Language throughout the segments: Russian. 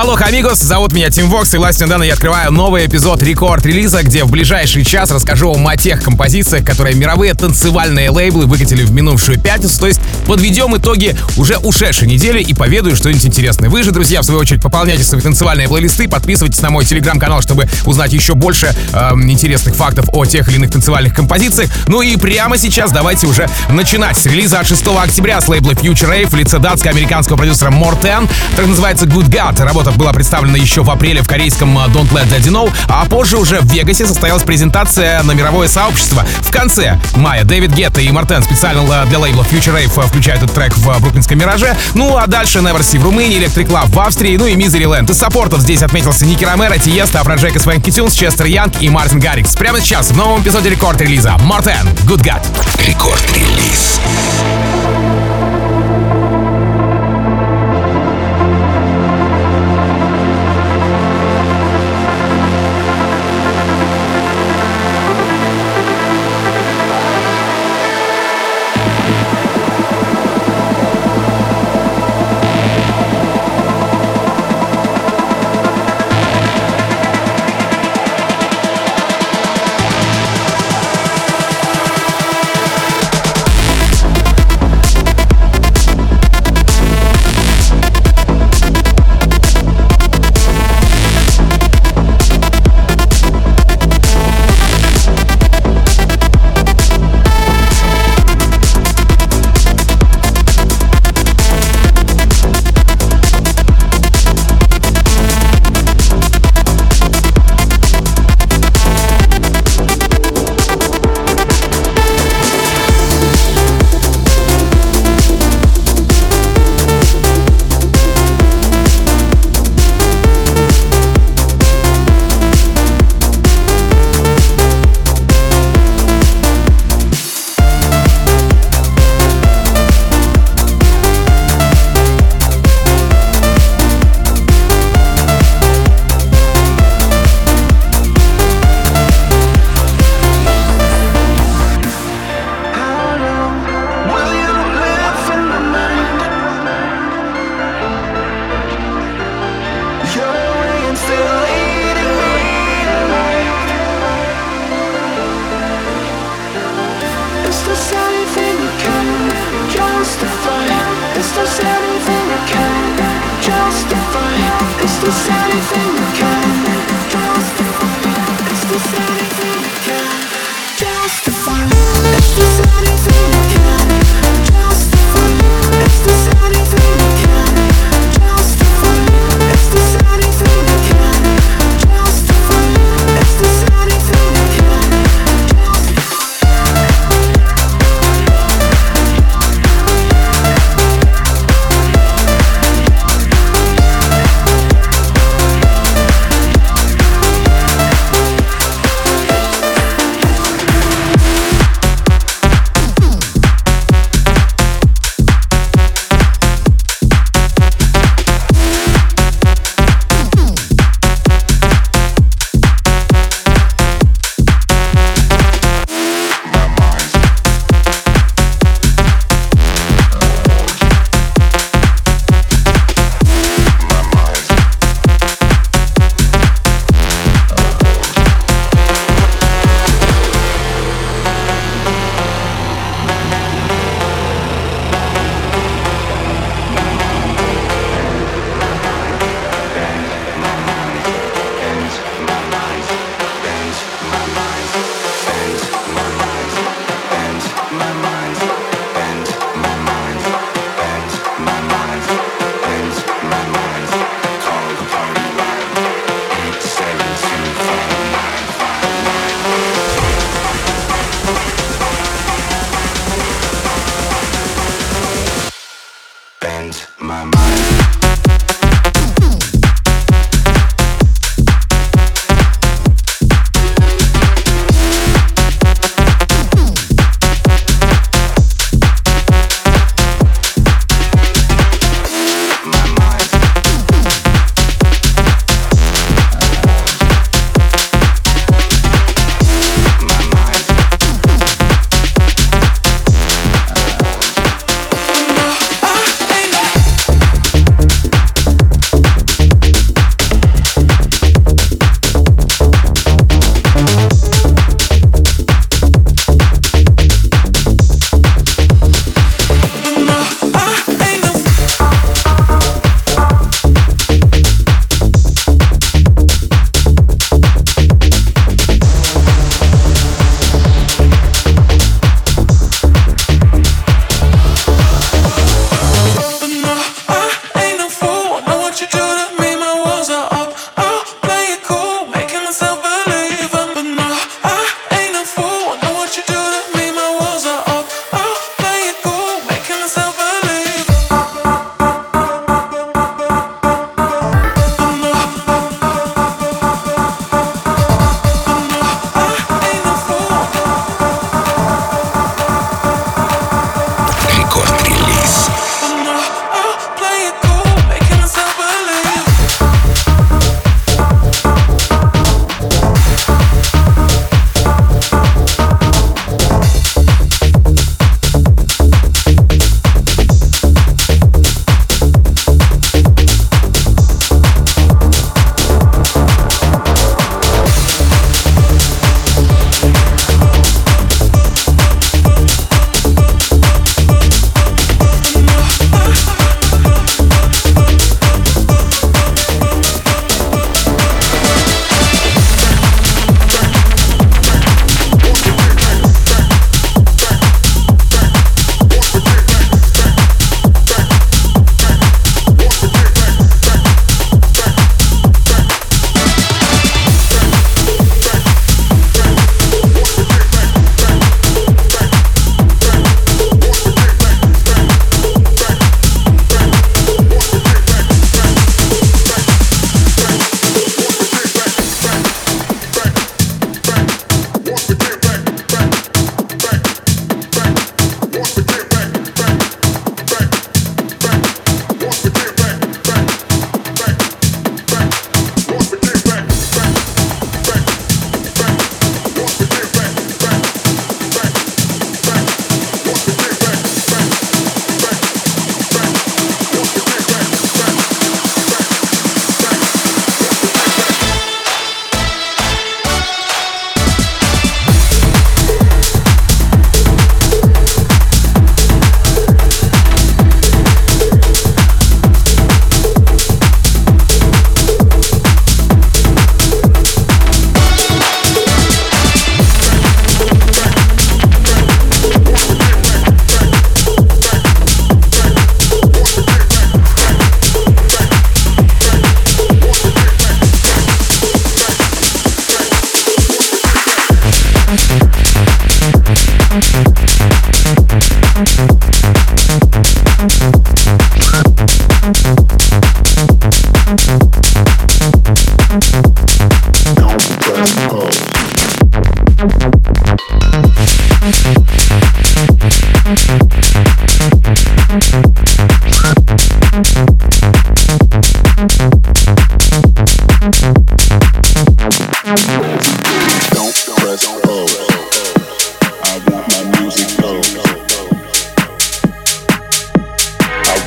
Алло, амигос, зовут меня Тим Вокс, и властью недавно я открываю новый эпизод рекорд-релиза, где в ближайший час расскажу вам о тех композициях, которые мировые танцевальные лейблы выкатили в минувшую пятницу, то есть подведем итоги уже ушедшей недели и поведаю что-нибудь интересное. Вы же, друзья, в свою очередь, пополняйте свои танцевальные плейлисты, подписывайтесь на мой телеграм-канал, чтобы узнать еще больше э, интересных фактов о тех или иных танцевальных композициях. Ну и прямо сейчас давайте уже начинать с релиза от 6 октября с лейбла Future Rave в лице датско-американского продюсера Morten. Так называется Good God. Работа работа была представлена еще в апреле в корейском э, Don't Let Daddy Know, а позже уже в Вегасе состоялась презентация на мировое сообщество. В конце мая Дэвид Гетта и Мартен специально э, для лейбла Future Rave э, включают этот трек в Бруклинском Мираже. Ну а дальше Neversea в Румынии, Electric Love в Австрии, ну и Mysteryland. Из саппортов здесь отметился Nicky Romero, Tiësto, Afrojack, Swanky Tunes, Chester Young и Martin Garrix. Прямо сейчас в новом эпизоде Record Release Morten, Good God. Рекорд-релиз.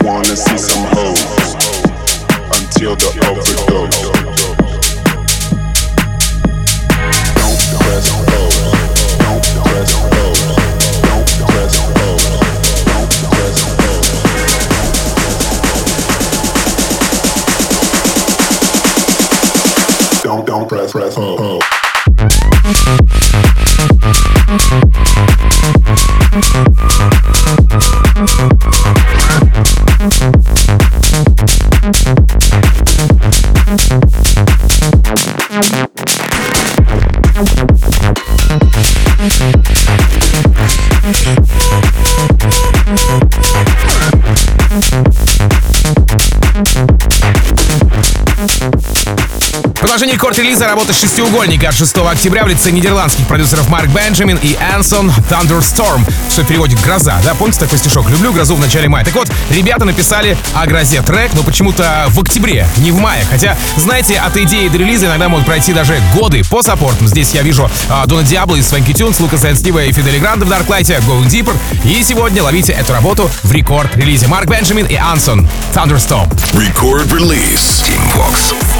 wanna see some hoes until the overdose. Don't press O, don't press O, don't press O, don't press O. Don't don't press press O. продолжении корт-релиза работа шестиугольника от 6 октября в лице нидерландских продюсеров Марк Бенджамин и Ансон Thunderstorm, что в переводе «гроза». Да, помните такой стишок? «Люблю грозу в начале мая». Так вот, ребята написали о грозе трек, но почему-то в октябре, не в мае. Хотя, знаете, от идеи до релиза иногда могут пройти даже годы по саппортам. Здесь я вижу а, Дона Диабло из Свенки Тюнс, Лукаса Энстива и Фидели Гранде в Дарклайте, Going Deeper. И сегодня ловите эту работу в рекорд-релизе. Марк Бенджамин и Ансон Thunderstorm. Release. Team Vox.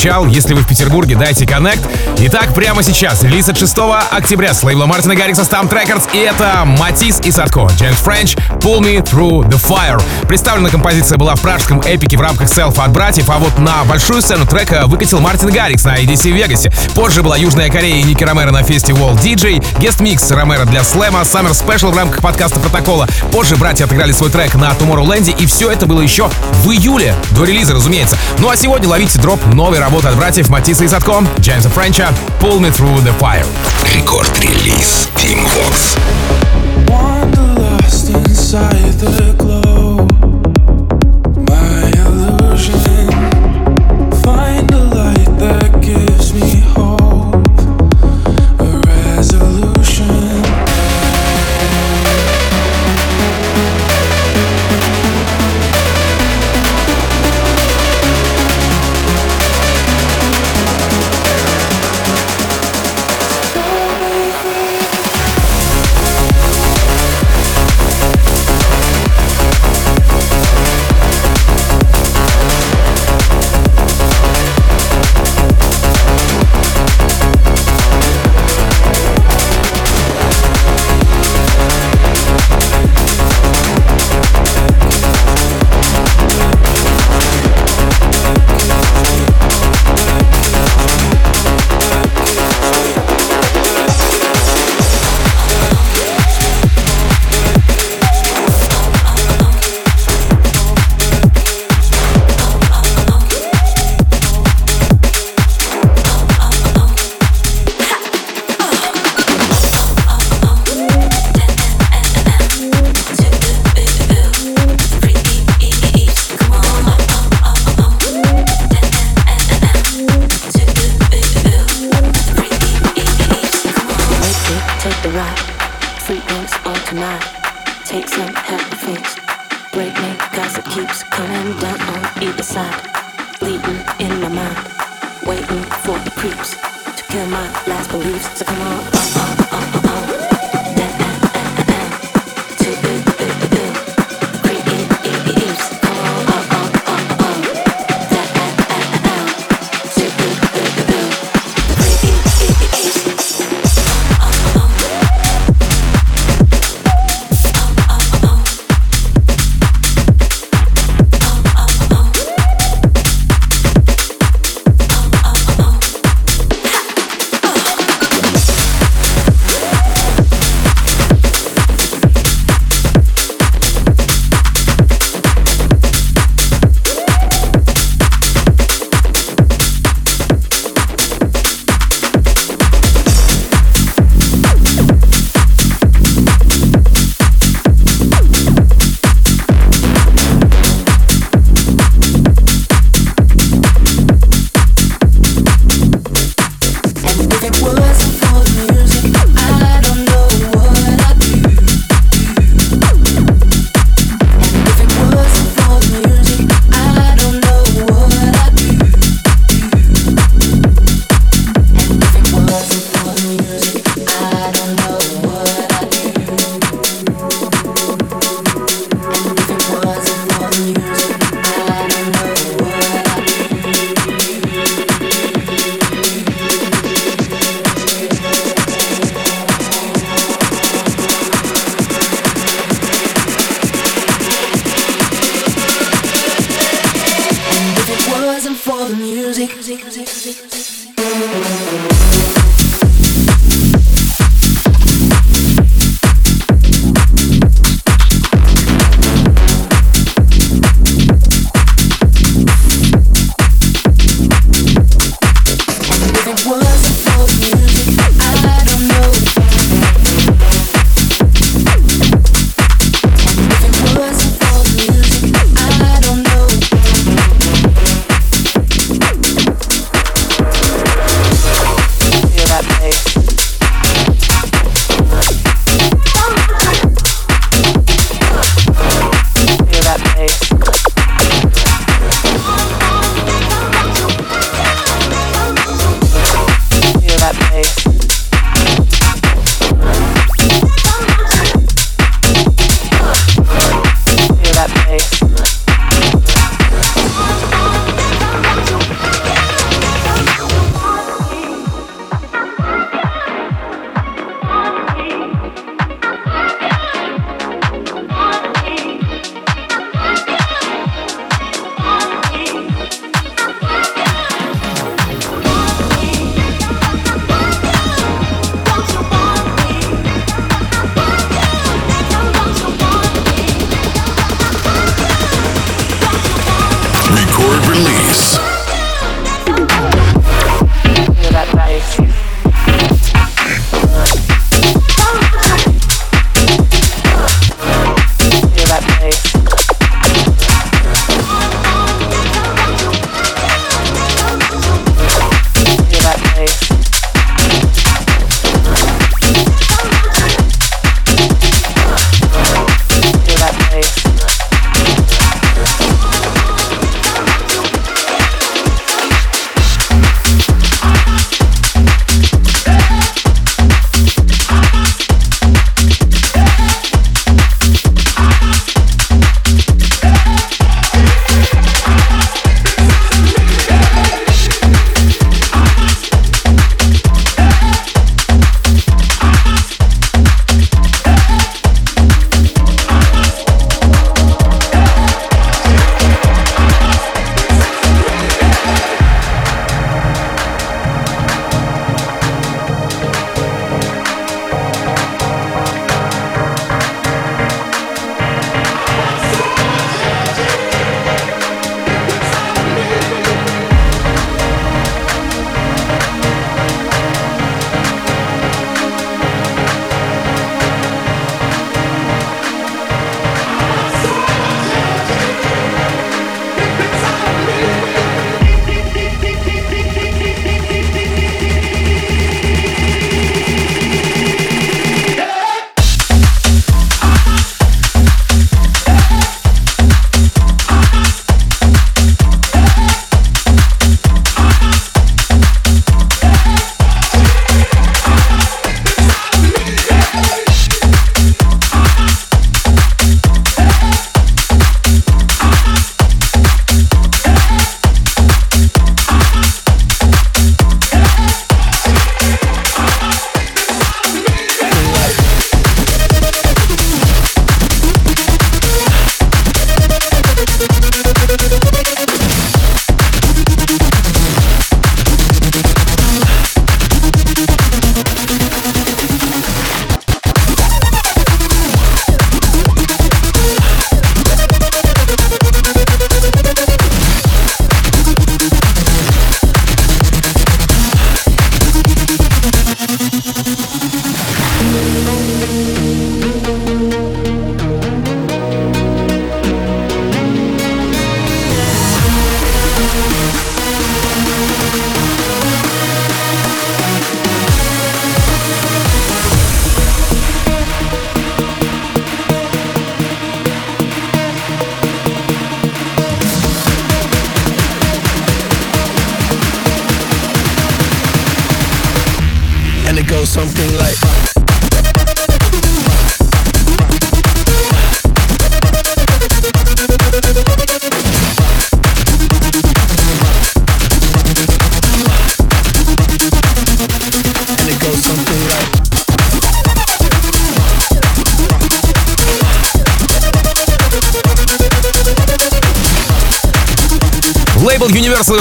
Скучал. Если вы в Петербурге, дайте коннект. Итак, прямо сейчас релиз от 6 октября с лейбла Мартина Гаррикса Stamp Records. И это Матис и Садко, Джеймс Френч, Pull Me Through the Fire. Представлена композиция была в пражском эпике в рамках селфа от братьев, а вот на большую сцену трека выкатил Мартин Гаррикс на EDC в Вегасе. Позже была Южная Корея и Ники Ромеро на фесте World DJ, гест микс Ромеро для Слэма, Summer Special в рамках подкаста Протокола. Позже братья отыграли свой трек на Tomorrowland, и все это было еще в июле, до релиза, разумеется. Ну а сегодня ловите дроп новой работы от братьев Матисса и Садко, Джеймса Френча, Pull Me Through the Fire. Рекорд-релиз Team Vox. Wanderlust inside the glow.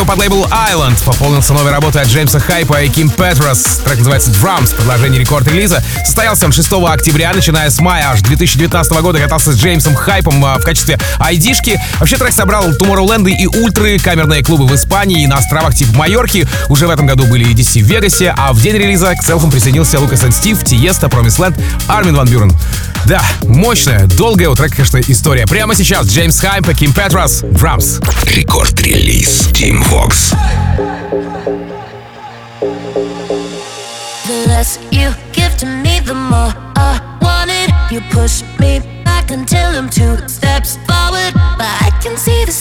Под лейбл Island пополнился новой работой от Джеймса Хайпа и Ким Петрос. Трек называется Drums, продолжение рекорд-релиза. Состоялся он 6 октября, начиная с мая аж 2019 года катался с Джеймсом Хайпом а, в качестве айдишки. Вообще трек собрал Tomorrowland и Ультры, камерные клубы в Испании и на островах типа Майорки. Уже в этом году были и DC в Вегасе, а в день релиза к селфам присоединился Лукас Стив, Тиеста, Промисленд, Армин Ван Бюрен. Да, мощная, долгая у трека, конечно, история. Прямо сейчас Джеймс Хайп и Ким Петрос, Drums. Рекорд-релиз Team Vox. The less you give to me, the more I want it. You push me back until I'm two steps forward. But I can see the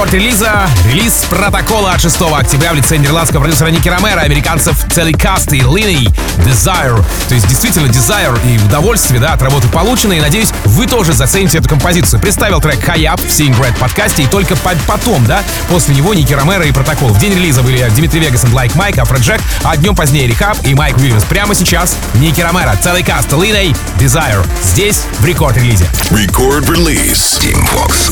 рекорд-релиза. Релиз протокола от 6 октября в лице нидерландского продюсера Ники Ромера, американцев Целикаст и Линей Desire. То есть действительно Desire и удовольствие да, от работы получено. И надеюсь, вы тоже зацените эту композицию. Представил трек High Up в Seeing Red подкасте. И только по потом, да, после него Ники Ромера и протокол. В день релиза были Дмитрий Вегас и Like Mike, Афроджек, а днем позднее Рехаб и Майк Уильямс. Прямо сейчас Ники Ромера, Целикаст, Линей Desire. Здесь в рекорд-релизе. Release. Team Vox.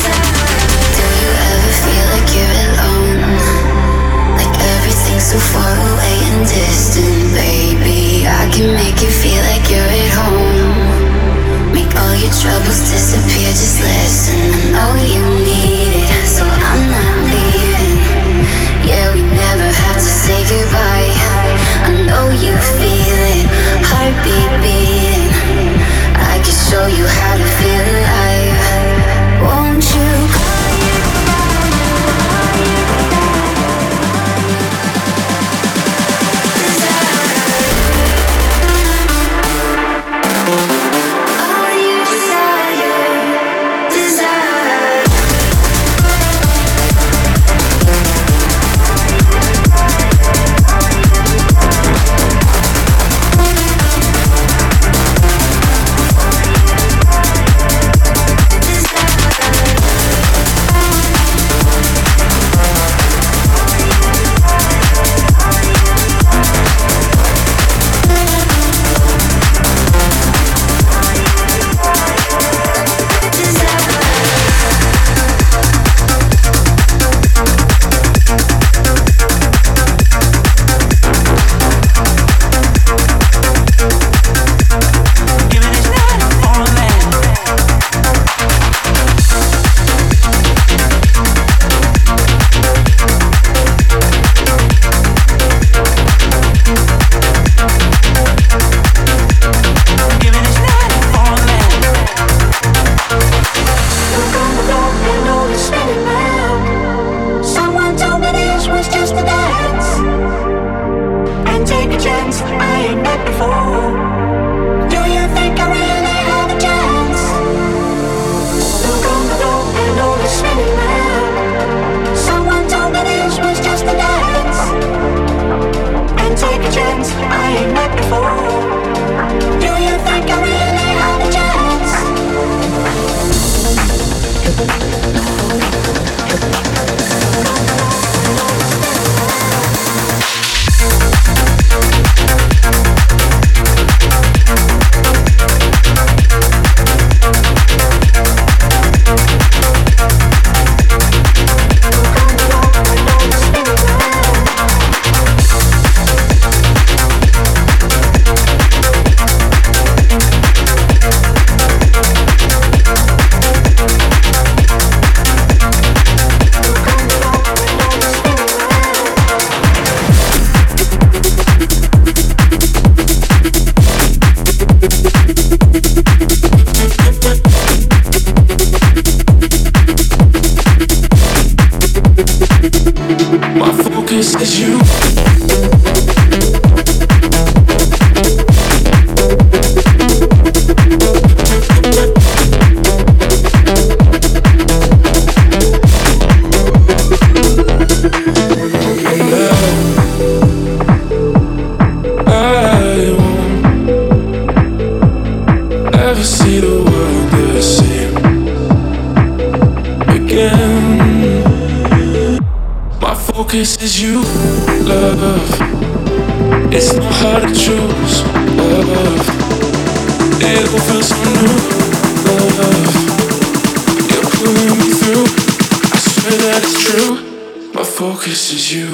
Focus is you.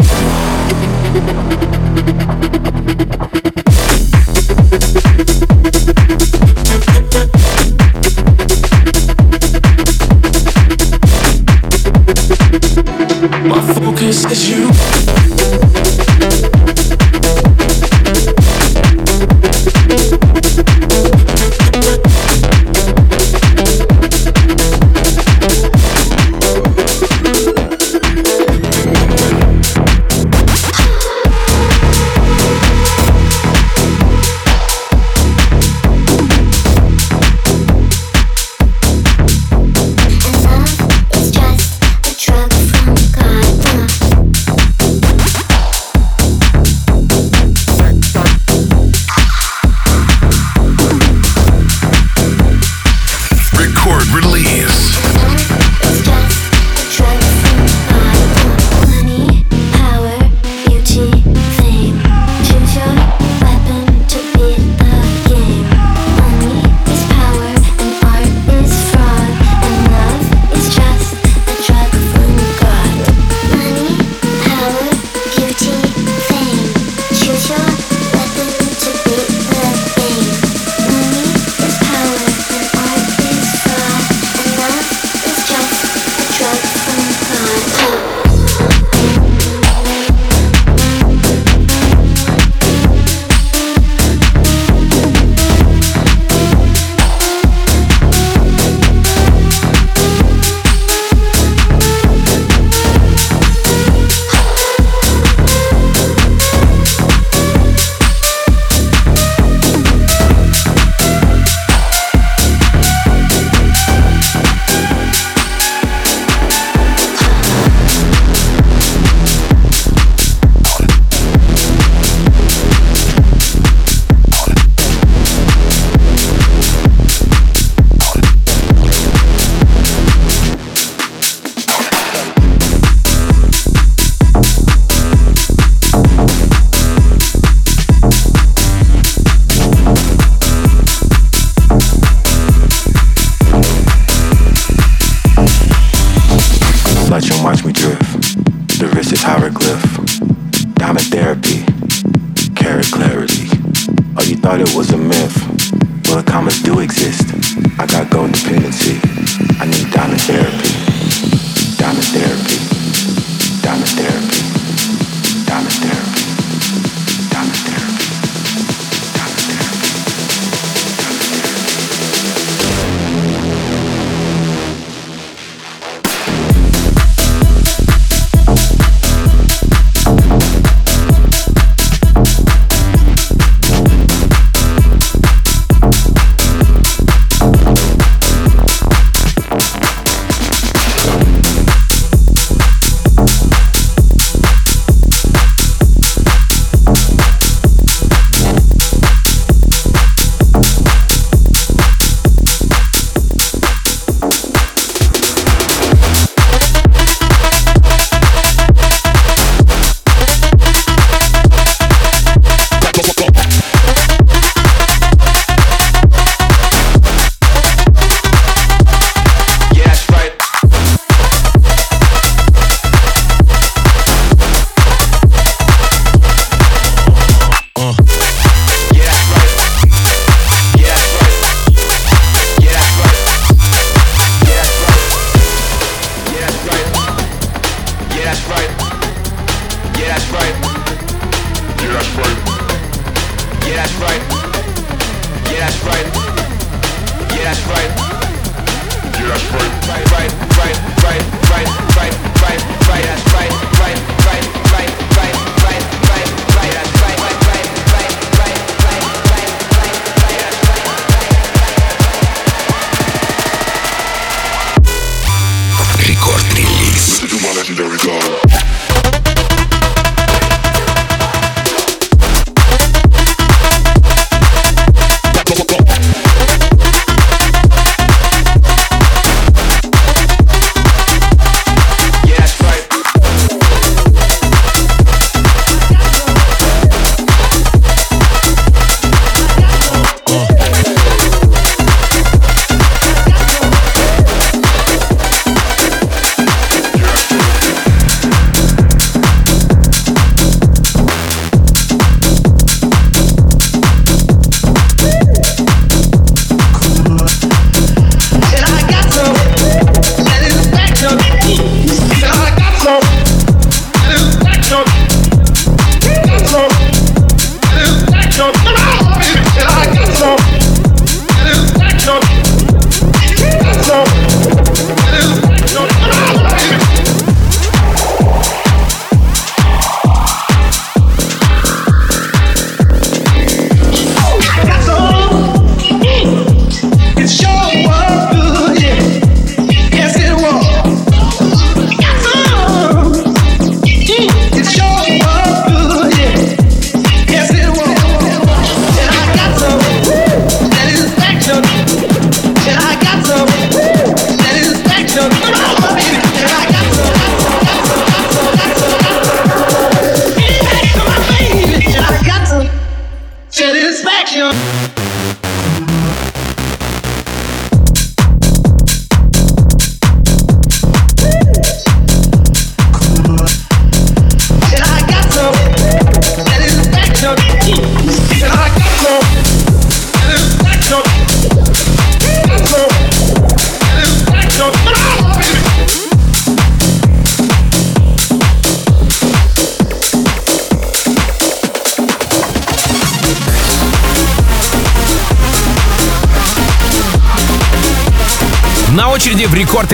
My focus is you.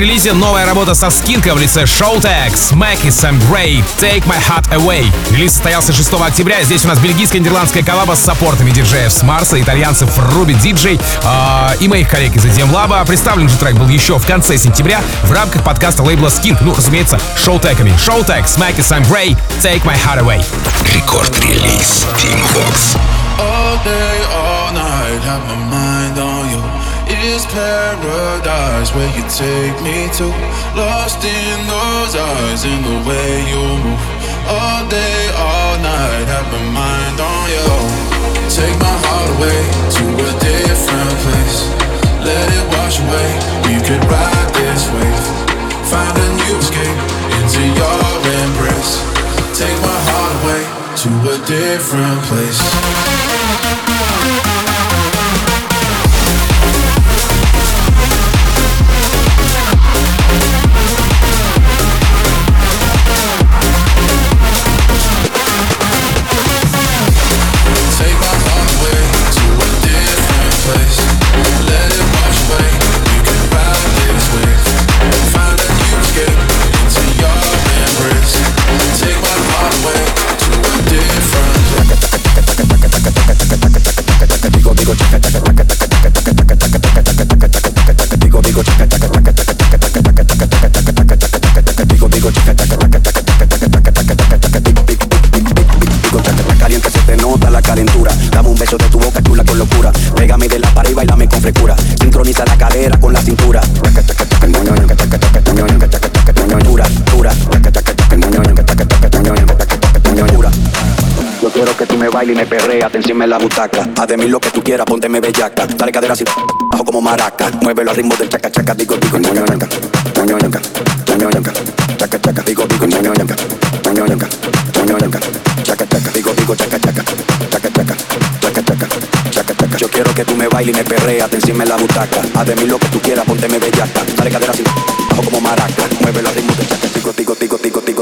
Record Release новая работа со Skink ом в лице Showtek, Smack и Sam Gray, Take My Heart Away. Релиз состоялся 6 октября. Здесь у нас бельгийско-нидерландская коллаба с саппортами DJs From Mars, итальянцев Rudeejay э, и моих коллег из EDM Lab. Представлен же трек был еще в конце сентября в рамках подкаста лейбла Skink. Ну, разумеется, Showtek ами. Showtek, Smack и Sam Gray, Take My Heart Away. Record Release. Tim Vox. All day, all night, have my mind on you. Is paradise where you take me to? Lost in those eyes, in the way you move. All day, all night, have my mind on you. Take my heart away to a different place. Let it wash away. We could ride this wave. Find a new escape into your embrace. Take my heart away to a different place. Y me perrea, te encima la butaca. Haz de mí lo que tú quieras, pónteme bellaca. Dale cadera así, bajo como maraca. Muévelo al ritmo del chaca chaca, digo, digo, ñoño, ñanca. Ñoño. Chaca chaca, digo, digo, ñoño, ñanca. Ñoño, ñanca. Ñoño, ñanca. Chaca chaca, digo, digo, chaca chaca. Chaca chaca, chaca chaca. Chaca chaca. Yo quiero que tú me bailes y me perrea, te encima la butaca. Haz de mí lo que tú quieras, pónteme bellaca. Dale cadera así, bajo como maraca. Muévelo al ritmo del chaca, digo, digo, digo, digo, digo,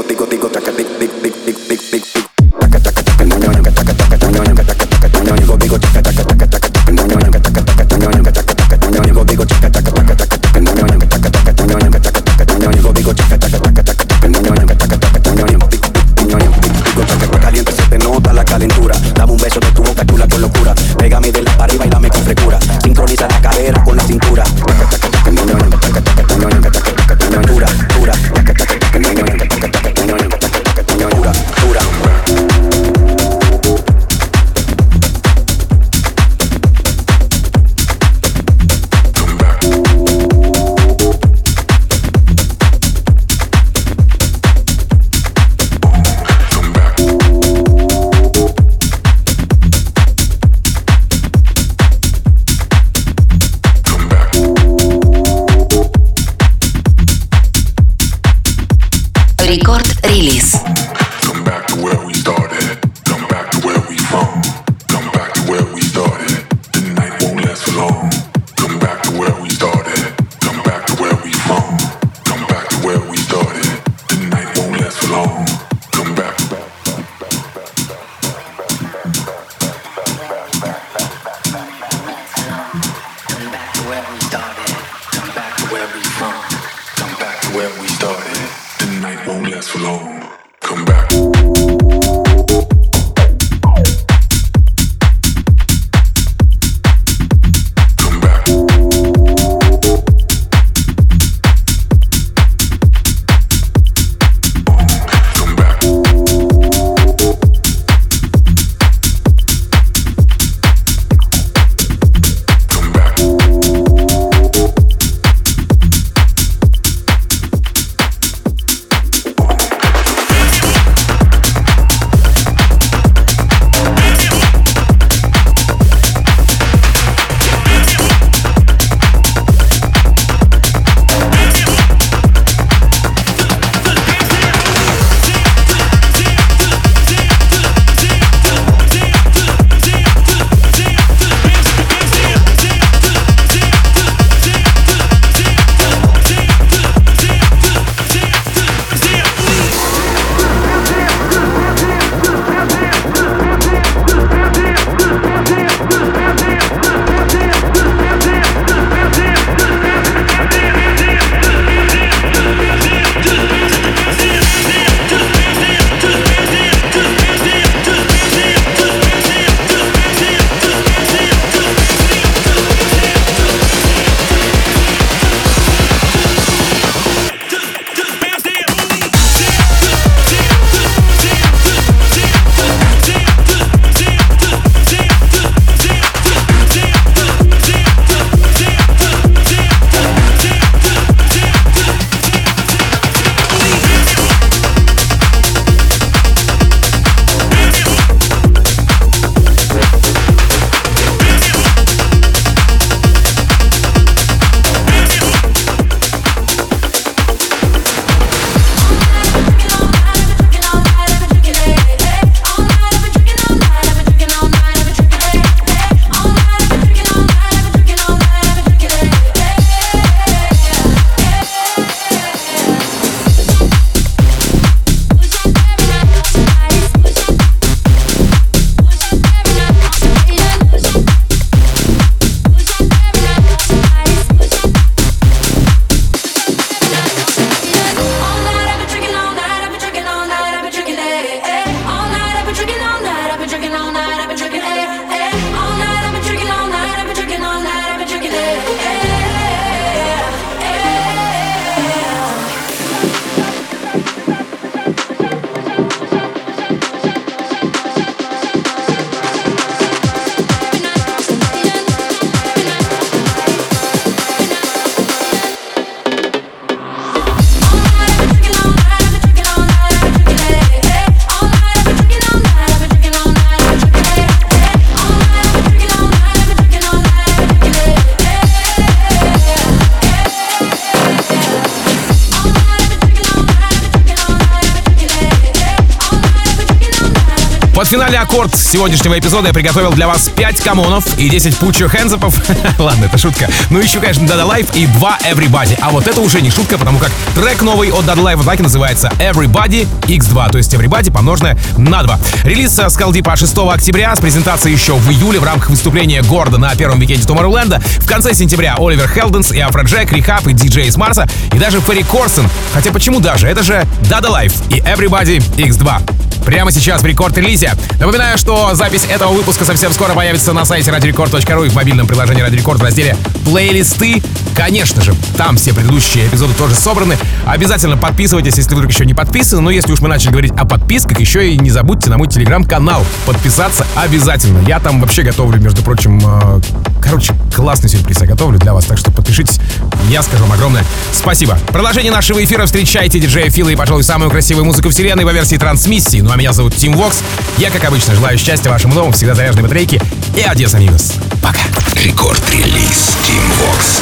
аккорд сегодняшнего эпизода я приготовил для вас 5 come on ов и 10 put your hands up. Ладно, это шутка. Ну еще, конечно, Dada Life и 2 Everybody. А вот это уже не шутка, потому как трек новый от Dada Life так и называется Everybody X2, то есть Everybody помноженное на 2. Релиз с Калдипа 6 октября, с презентацией еще в июле в рамках выступления Горда на первом викенде Tomorrowland. В конце сентября Oliver Heldens и Afrojack, R3hab и DJs From Mars и даже Ferry Corsten. Хотя почему даже? Это же Dada Life и Everybody X2 прямо сейчас в рекорд-релизе. Напоминаю, что запись этого выпуска совсем скоро появится на сайте radiorecord.ru и в мобильном приложении Radio Record в разделе «Плейлисты». Конечно же, там все предыдущие эпизоды тоже собраны. Обязательно подписывайтесь, если вдруг еще не подписаны. Но если уж мы начали говорить о подписках, еще и не забудьте на мой телеграм-канал подписаться обязательно. Я там вообще готовлю, между прочим, э, короче, классный сюрприз я готовлю для вас, так что подпишитесь. Я скажу вам огромное спасибо. Продолжение нашего эфира встречайте диджея Фила и, пожалуй, самую красивую музыку вселенной по версии трансмиссии. Ну а меня зовут Тим Вокс. Я, как обычно, желаю счастья вашему дому, всегда заряженной батарейки и Адьес, амигос. Пока. Рекорд-релиз Тим Вокс.